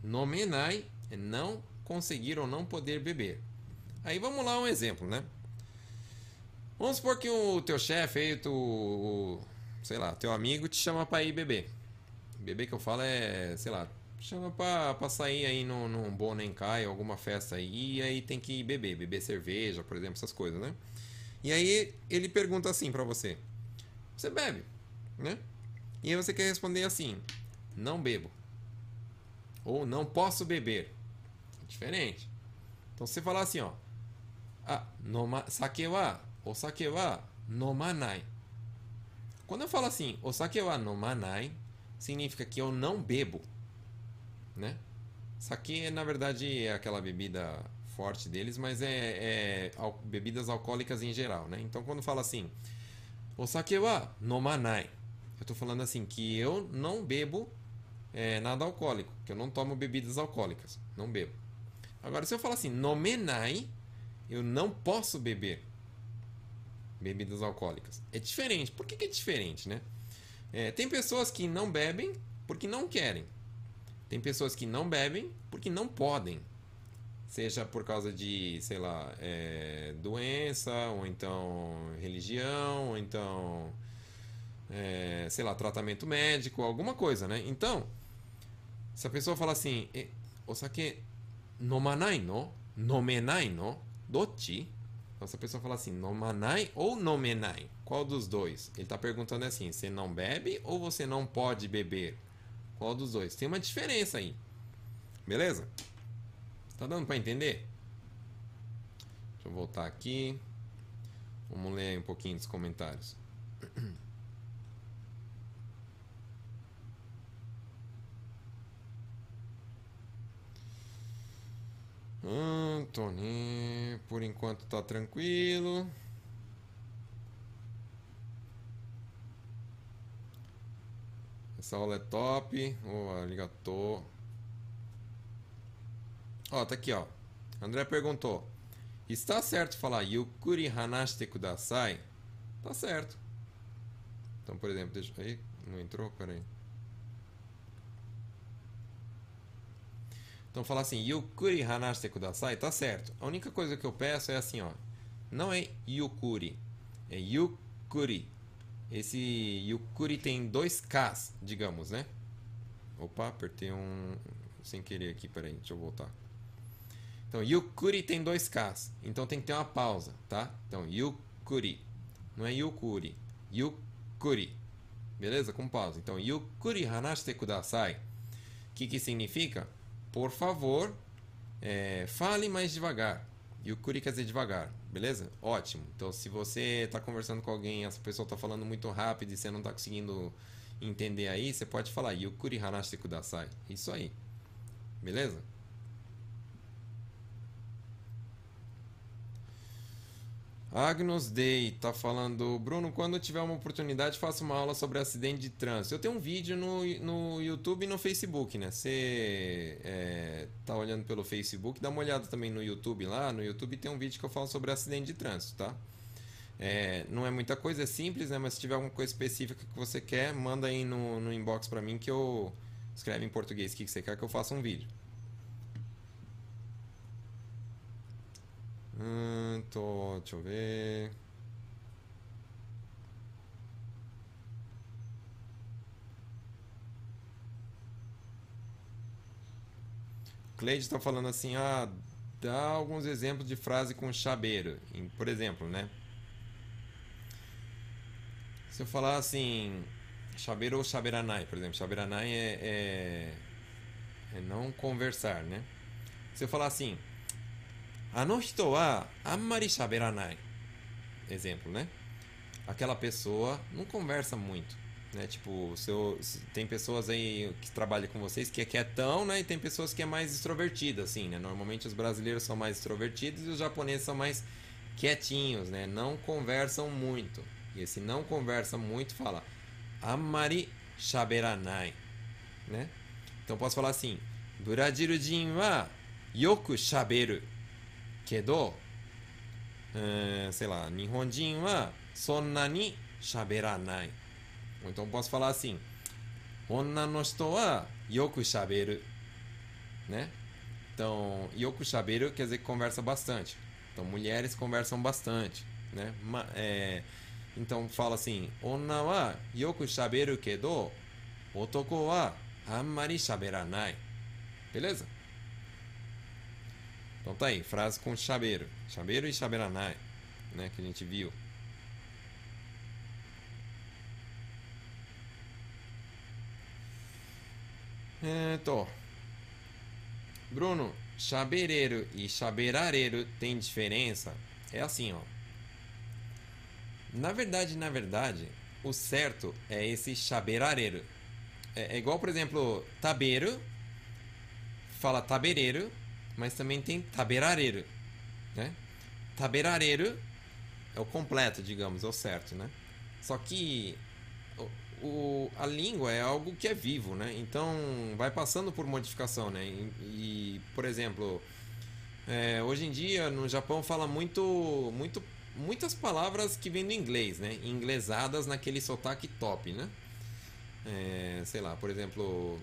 nomenai é não conseguir ou não poder beber. Aí vamos lá um exemplo, né? Vamos supor que o teu chefe aí, tu, sei lá, teu amigo te chama para ir beber. Beber que eu falo é, sei lá, chama pra sair aí num, num Bonencai, alguma festa aí, e aí tem que beber, beber cerveja, por exemplo, essas coisas, né? E aí ele pergunta assim para você: Você bebe, né? E aí você quer responder assim: Não bebo. Ou não posso beber. É diferente. Então você falar assim, ó: Ah, noma, sake wa, o sake wa nomanai. Quando eu falo assim, o sake wa nomanai, significa que eu não bebo né? Sake, na verdade, é aquela bebida forte deles, mas é, é al bebidas alcoólicas em geral, né? Então, quando fala assim, o sake wa nomanai, eu estou falando assim que eu não bebo é, nada alcoólico, que eu não tomo bebidas alcoólicas, não bebo. Agora, se eu falar assim, nomenai, eu não posso beber bebidas alcoólicas. É diferente. Por que, que é diferente, né? É, tem pessoas que não bebem porque não querem. Tem pessoas que não bebem porque não podem. Seja por causa de, sei lá, é, doença, ou então religião, ou então, é, sei lá, tratamento médico, alguma coisa, né? Então, se a pessoa fala assim, o sake nomanai no, nomenai no, dochi. Então, se a pessoa fala assim, nomanai ou nomenai, qual dos dois? Ele está perguntando assim, você não bebe ou você não pode beber? Qual dos dois? Tem uma diferença aí. Beleza? Tá dando para entender? Deixa eu voltar aqui. Vamos ler um pouquinho dos comentários. Antônio, por enquanto tá tranquilo. Essa aula é top. Oh, arigatou. Ó, tá aqui, ó. André perguntou: Está certo falar Yukuri hanashite kudasai? Tá certo. Então, por exemplo, deixa aí. Não entrou? Peraí. Então, falar assim, Yukuri hanashite kudasai, tá certo. A única coisa que eu peço é assim, ó. Não é Yukuri, é Yukuri. Esse Yukuri tem dois Ks, digamos, né? Opa, apertei um sem querer aqui, peraí, deixa eu voltar. Então, Yukuri tem dois Ks, então tem que ter uma pausa, tá? Então, Yukuri, não é Yukuri, Yukuri, beleza? Com pausa. Então, Yukuri hanashite kudasai. O que que significa? Por favor, é, fale mais devagar. Yukuri quer dizer devagar, beleza? Ótimo. Então, se você está conversando com alguém, essa pessoa está falando muito rápido e você não está conseguindo entender aí, você pode falar Yukuri hanashite kudasai. Isso aí. Beleza? Agnus Day tá falando, Bruno, quando tiver uma oportunidade, faça uma aula sobre acidente de trânsito. Eu tenho um vídeo no, no YouTube e no Facebook, né? Você é, tá olhando pelo Facebook, dá uma olhada também no YouTube lá. No YouTube tem um vídeo que eu falo sobre acidente de trânsito, tá? É, não é muita coisa, é simples, né? Mas se tiver alguma coisa específica que você quer, manda aí no, no inbox para mim que eu escreve em português o que você quer que eu faça um vídeo. Hum, tô, deixa eu ver. Cleide está falando assim, ah, dá alguns exemplos de frase com chabeiro. Por exemplo, né? Se eu falar assim, chabeiro ou chaberanai, por exemplo, chaberanai é, é, é não conversar, né? Se eu falar assim, あの人はあんまり喋らない。Exemplo, né? Aquela pessoa não conversa muito. Né? Tipo, seu, tem pessoas aí que trabalham com vocês que é quietão, né? E tem pessoas que é mais extrovertida, assim, né? Normalmente os brasileiros são mais extrovertidos e os japoneses são mais quietinhos, né? Não conversam muito. E esse não conversa muito fala Amari shaberanai, né? Então posso falar assim: Brasileiro wa yoku shaberu. けど、é, sei posso falar assim, Onna no hito wa yoku shaberu. Né? Então, yoku shaberu quer dizer que conversa bastante. Então, mulheres conversam bastante. Né? É, então, fala assim, Onna wa yoku shaberu kedo, otoko wa ammari shaberanai. Beleza? Então tá aí, frase com chabeiro. Chabeiro e chaberanai, né? Que a gente viu. Tô. Bruno, chabereiro e chaberareiro tem diferença? É assim, ó. Na verdade, na verdade, o certo é esse chaberareiro. É, é igual, por exemplo, tabeiro, fala tabereiro, mas também tem taberareiro, né? Taberareiro é o completo, digamos, é o certo, né? Só que o, o, a língua é algo que é vivo, né? Então vai passando por modificação, né? E, e por exemplo, é, hoje em dia no Japão fala muito, muito, muitas palavras que vêm do inglês, né? Inglesadas naquele sotaque top, né? É, sei lá, por exemplo,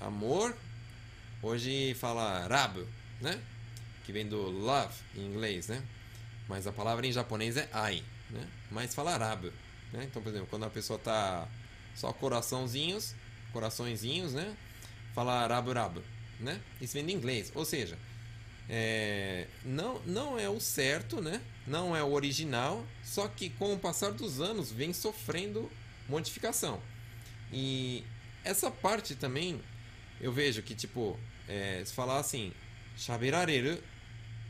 amor, hoje fala rabo, né? Que vem do love em inglês, né? Mas a palavra em japonês é ai, né? Mas fala arabe, né? Então, por exemplo, quando a pessoa tá só coraçãozinhos, coraçõezinhos, né? Fala arabu rabu, né? Isso vem do inglês, ou seja, é, não, não é o certo, né? Não é o original, só que com o passar dos anos vem sofrendo modificação. E essa parte também eu vejo que, tipo, é, se falar assim, Shaberareru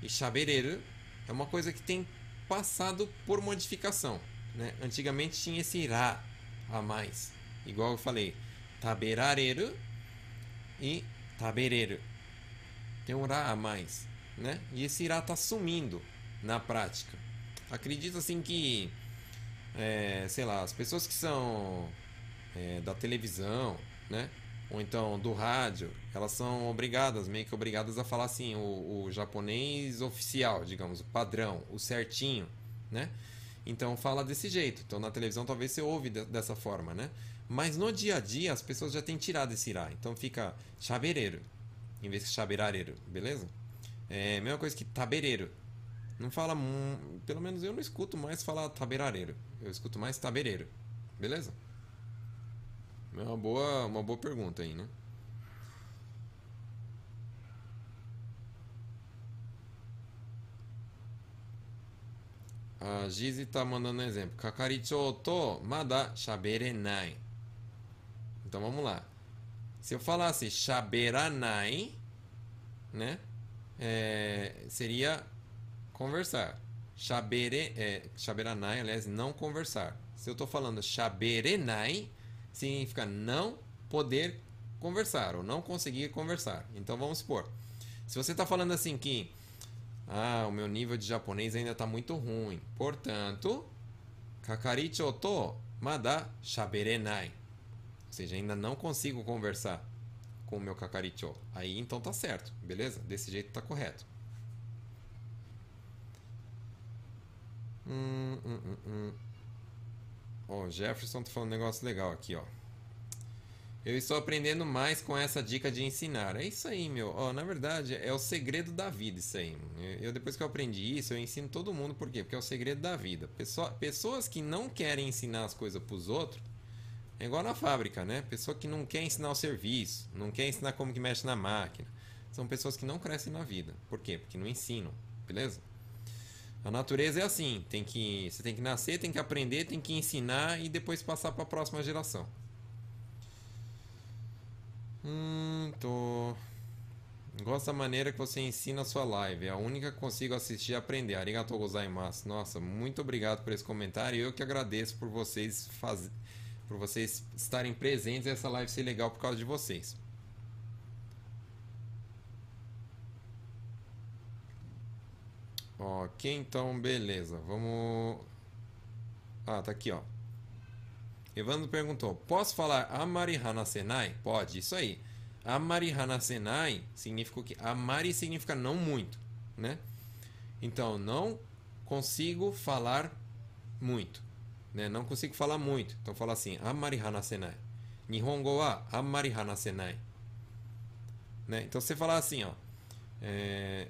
e shabereru é uma coisa que tem passado por modificação. Né? Antigamente tinha esse irá a mais. Igual eu falei, taberareru e tabereru. Tem um ra a mais. Né? E esse irá está sumindo na prática. Acredito assim que, é, sei lá, as pessoas que são é, da televisão, né? Ou então do rádio, elas são obrigadas, meio que obrigadas a falar assim, o, o japonês oficial, digamos, o padrão, o certinho, né? Então fala desse jeito. Então na televisão talvez você ouve de, dessa forma, né? Mas no dia a dia as pessoas já têm tirado esse irá. Então fica chabereiro em vez de chaberareiro, beleza? É a mesma coisa que tabereiro. Não fala. Pelo menos eu não escuto mais falar taberareiro. Eu escuto mais tabereiro. Beleza? É uma boa, uma boa pergunta aí, né? A Gizi tá mandando um exemplo. Kakarichou to mada shaberenai. Então vamos lá. Se eu falasse shaberanai, né? É, seria conversar. Shabere, é, shaberanai, aliás, não conversar. Se eu estou falando shaberenai, significa não poder conversar ou não conseguir conversar. Então vamos supor, se você está falando assim que ah, o meu nível de japonês ainda está muito ruim, portanto, kakaricho to mada shaberenai. Ou seja, ainda não consigo conversar com o meu kakaricho. Aí então tá certo, beleza? Desse jeito tá correto. Hum, hum, hum, hum. Ó, Jefferson tá falando um negócio legal aqui, ó. Eu estou aprendendo mais com essa dica de ensinar. É isso aí, meu. Ó, na verdade, é o segredo da vida isso aí. Eu, depois que eu aprendi isso, eu ensino todo mundo. Por quê? Porque é o segredo da vida. Pessoa, pessoas que não querem ensinar as coisas para os outros, é igual na fábrica, né? Pessoa que não quer ensinar o serviço, não quer ensinar como que mexe na máquina. São pessoas que não crescem na vida. Por quê? Porque não ensinam, beleza? A natureza é assim, tem que, você tem que nascer, tem que aprender, tem que ensinar e depois passar para a próxima geração. Hum, tô. Gosto da maneira que você ensina a sua live. É a única que consigo assistir e aprender. Arigatou gozaimasu. Nossa, muito obrigado por esse comentário. Eu que agradeço por vocês faz... por vocês estarem presentes e essa live ser legal por causa de vocês. Ok, então beleza. Vamos. Ah, tá aqui, ó. Evandro perguntou: Posso falar Amari Senai? Pode, isso aí. Amari Senai significa que amari significa não muito, né? Então, não consigo falar muito, né? Não consigo falar muito. Então, fala assim: Amari Senai. Nihongo wa Amari Hanasenai. Né? Então, você fala assim, ó. É,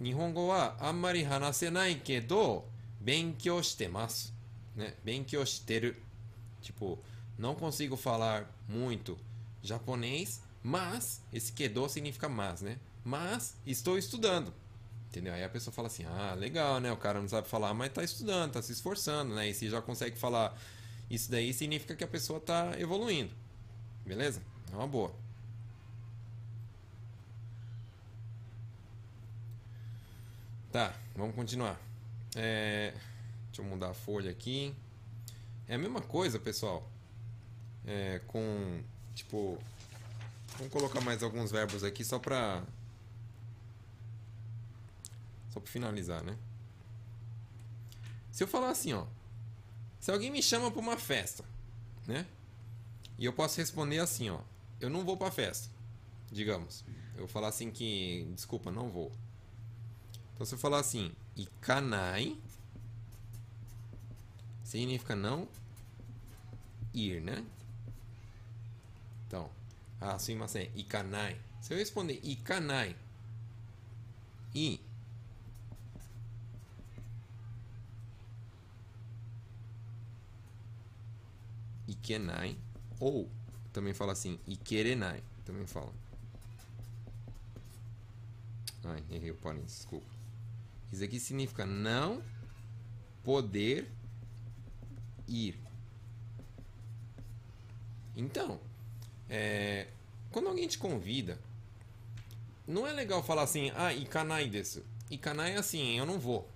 Nihongo wa amari hanasenai kedo, benkyou. Né? Benkyou shiteru. Tipo, não consigo falar muito japonês, mas esse kedo significa mas, né? Mas estou estudando. Entendeu? Aí a pessoa fala assim: "Ah, legal, né? O cara não sabe falar, mas está estudando, está se esforçando, né? E se já consegue falar isso daí significa que a pessoa está evoluindo. Beleza? É uma boa. Tá, vamos continuar. É, deixa eu mudar a folha aqui. É a mesma coisa, pessoal. É, com, tipo... Vamos colocar mais alguns verbos aqui só pra... Só pra finalizar, né? Se eu falar assim, ó. Se alguém me chama pra uma festa, né? E eu posso responder assim, ó. Eu não vou pra festa, digamos. Eu falar assim que... Desculpa, não vou. Então, se eu falar assim, ikanai, significa não ir, né? Então, ah, sim, mas é ikanai. Se eu responder ikanai e ikenai ou também fala assim ikerenai, também fala. Ai, errei o parênteses, desculpa. Isso aqui significa não poder ir. Então, é, quando alguém te convida, não é legal falar assim, ah, ikanai desu. Ikanai é assim, eu não vou.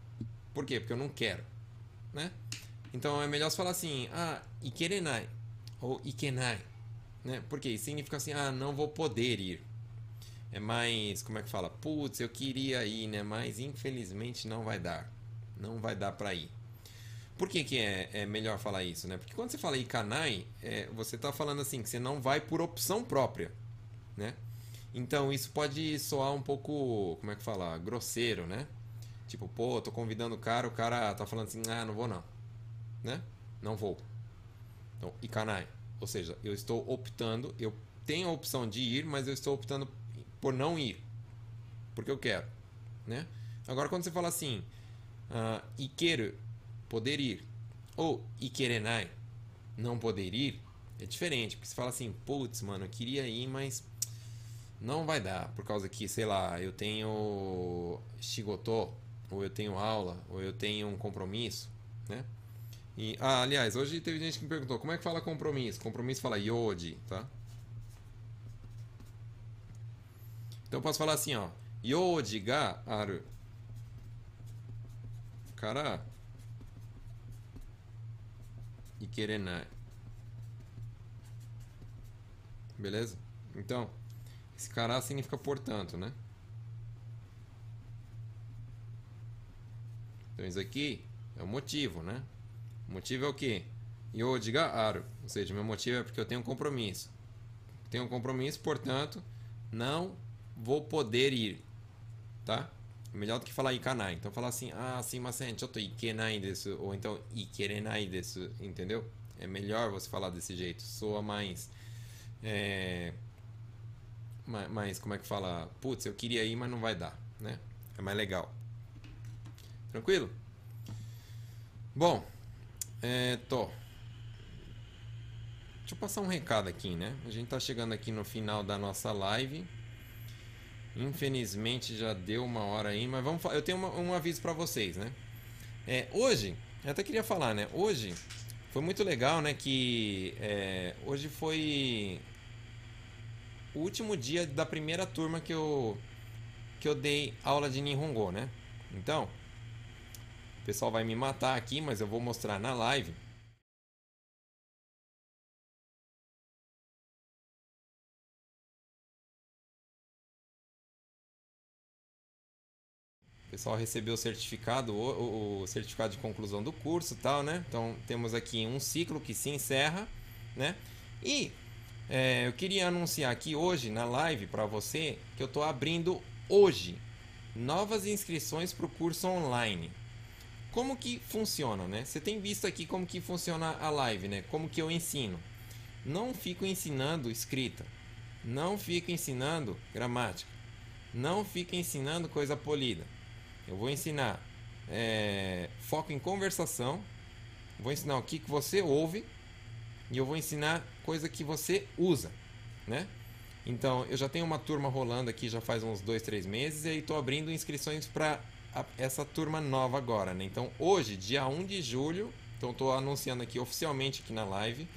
Por quê? Porque eu não quero, né? Então é melhor falar assim, ah, ikerenai ou ikenai, né? Porque significa assim, ah, não vou poder ir é mais, como é que fala? Putz, eu queria ir, né? Mas infelizmente não vai dar. Não vai dar para ir. Por que, que é, é melhor falar isso, né? Porque quando você fala ikanai, é, você está falando assim que você não vai por opção própria, né? Então isso pode soar um pouco, como é que fala, grosseiro, né? Tipo, pô, tô convidando o cara, o cara tá falando assim, ah, não vou não, né? Não vou. Então, ikanai, ou seja, eu estou optando, eu tenho a opção de ir, mas eu estou optando por não ir, porque eu quero, né? Agora quando você fala assim, uh, ikeru, poder ir. Ou ikerenai, não poder ir, é diferente. Porque você fala assim, putz, mano, eu queria ir, mas não vai dar. Por causa que, sei lá, eu tenho shigoto, ou eu tenho aula, ou eu tenho um compromisso, né? E, ah, aliás, hoje teve gente que me perguntou como é que fala compromisso. Compromisso fala yodi, tá? Então eu posso falar assim, ó. Yodi ga aru. Cara, e querenai. Beleza? Então, esse cara significa portanto, né? Então isso aqui é o motivo, né? O motivo é o quê? Yodiga aru. Ou seja, meu motivo é porque eu tenho um compromisso. Tenho um compromisso, portanto, não vou poder ir. Tá? Melhor do que falar ikanai. Então falar assim, ah, sim, mas choto ikenai desu. Ou então ikerenai desu. Entendeu? É melhor você falar desse jeito. Soa mais. É, mais, como é que fala? Putz, eu queria ir, mas não vai dar. Né? É mais legal. Tranquilo? Bom, é, tô. Deixa eu passar um recado aqui, né? A gente tá chegando aqui no final da nossa live. Infelizmente já deu uma hora aí, mas vamos eu tenho uma, um aviso para vocês, né? É, hoje, eu até queria falar, né? Hoje foi muito legal, né? Que é, hoje foi o último dia da primeira turma que eu que eu dei aula de Nihongo, né? Então, o pessoal vai me matar aqui, mas eu vou mostrar na live. O pessoal recebeu o certificado, o, o, certificado de conclusão do curso tal, né? Então temos aqui um ciclo que se encerra, né? E é, eu queria anunciar aqui hoje na live para você que eu estou abrindo hoje novas inscrições para o curso online. Como que funciona, né? Você tem visto aqui como que funciona a live, né? Como que eu ensino. Não fico ensinando escrita, não fico ensinando gramática, não fico ensinando coisa polida eu vou ensinar é, foco em conversação, vou ensinar o que, que você ouve e eu vou ensinar coisa que você usa, né? Então, eu já tenho uma turma rolando aqui já faz uns dois, três meses e aí estou abrindo inscrições para essa turma nova agora, né? Então, hoje, dia 1 de julho, então estou anunciando aqui oficialmente aqui na live,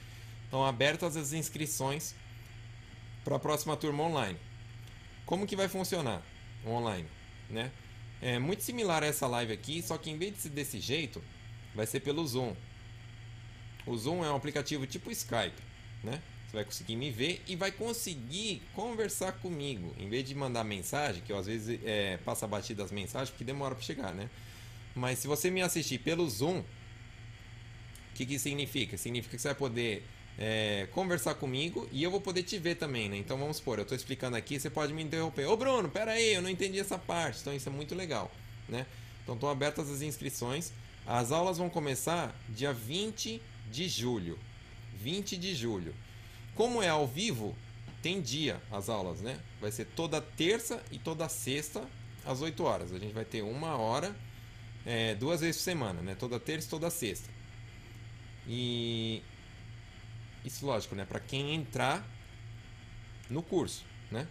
estão abertas as inscrições para a próxima turma online. Como que vai funcionar online, né? É muito similar a essa live aqui, só que em vez de ser desse jeito, vai ser pelo Zoom. O Zoom é um aplicativo tipo Skype, né? Você vai conseguir me ver e vai conseguir conversar comigo. Em vez de mandar mensagem, que eu às vezes é, passa batida as mensagens, porque demora para chegar, né? Mas se você me assistir pelo Zoom, o que, que significa? Significa que você vai poder é, conversar comigo e eu vou poder te ver também, né? Então vamos supor, eu estou explicando aqui, você pode me interromper. Ô Bruno, pera aí, eu não entendi essa parte. Então isso é muito legal, né? Então estão abertas as inscrições. As aulas vão começar dia 20 de julho. 20 de julho. Como é ao vivo, tem dia as aulas, né? Vai ser toda terça e toda sexta às 8 horas. A gente vai ter uma hora, é, duas vezes por semana, né? Toda terça e toda sexta. E isso, lógico, né? Para quem entrar no curso, né?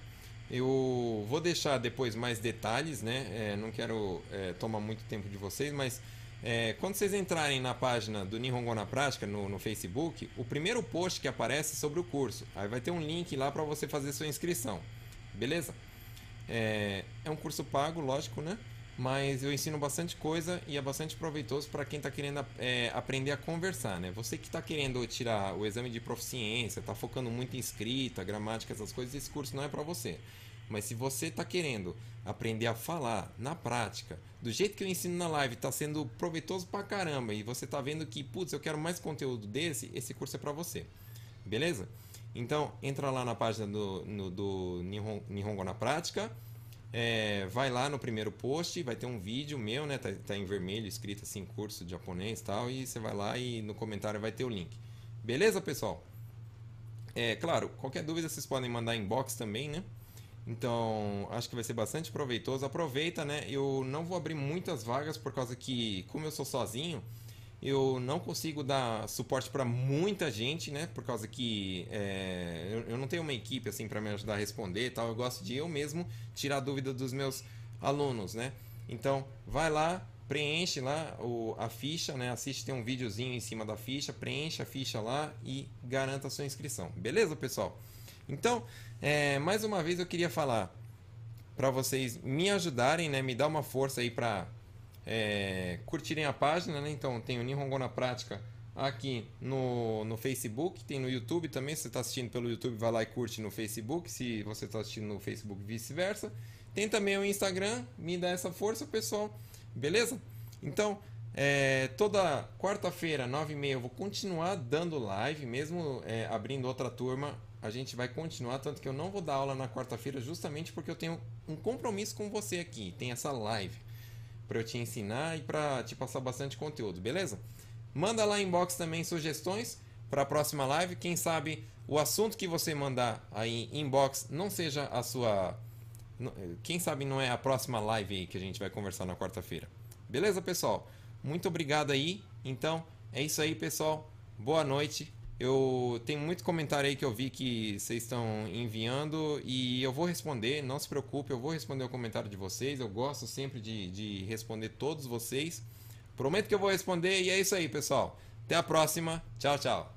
Eu vou deixar depois mais detalhes, né? É, não quero é, tomar muito tempo de vocês, mas é, quando vocês entrarem na página do Nihongo na Prática no, no, Facebook, o primeiro post que aparece é sobre o curso. Aí vai ter um link lá para você fazer sua inscrição. Beleza? É, é um curso pago, lógico, né? Mas eu ensino bastante coisa e é bastante proveitoso para quem está querendo é, aprender a conversar, né? Você que está querendo tirar o exame de proficiência, está focando muito em escrita, gramática, essas coisas, esse curso não é para você. Mas se você está querendo aprender a falar na prática, do jeito que eu ensino na live, está sendo proveitoso pra caramba e você está vendo que, putz, eu quero mais conteúdo desse, esse curso é para você. Beleza? Então, entra lá na página do, no, do Nihongo na Prática. É, vai lá no primeiro post, vai ter um vídeo meu, né? Tá, tá, em vermelho, escrito assim, curso de japonês e tal. E você vai lá e no comentário vai ter o link. Beleza, pessoal? É, claro, qualquer dúvida vocês podem mandar inbox também, né? Então, acho que vai ser bastante proveitoso. Aproveita, né? Eu não vou abrir muitas vagas por causa que, como eu sou sozinho, eu não consigo dar suporte para muita gente, né? Por causa que é, eu, eu, não tenho uma equipe assim para me ajudar a responder e tal. Eu gosto de eu mesmo tirar dúvida dos meus alunos, né? Então, vai lá, preenche lá o, a ficha, né? Assiste, tem um videozinho em cima da ficha, preenche a ficha lá e garanta a sua inscrição. Beleza, pessoal? Então, é, mais uma vez eu queria falar para vocês me ajudarem, né? Me dar uma força aí para é, curtirem a página, né? Então tem o Nihongo na Prática aqui no, no Facebook, tem no YouTube também. Se você está assistindo pelo YouTube, vai lá e curte no Facebook. Se você está assistindo no Facebook, vice-versa. Tem também o Instagram, me dá essa força, pessoal. Beleza? Então, é, toda quarta-feira, 9h30, eu vou continuar dando live, mesmo é, abrindo outra turma. A gente vai continuar, tanto que eu não vou dar aula na quarta-feira, justamente porque eu tenho um compromisso com você aqui. Tem essa live para eu te ensinar e para te passar bastante conteúdo, beleza? Manda lá inbox também sugestões para a próxima live. Quem sabe o assunto que você mandar aí inbox não seja a sua. Quem sabe não é a próxima live aí que a gente vai conversar na quarta-feira. Beleza, pessoal? Muito obrigado aí. Então, é isso aí, pessoal. Boa noite. Eu tenho muito comentário aí que eu vi que vocês estão enviando e eu vou responder, não se preocupe, eu vou responder o comentário de vocês. Eu gosto sempre de, de responder todos vocês. Prometo que eu vou responder e é isso aí, pessoal. Até a próxima. Tchau, tchau.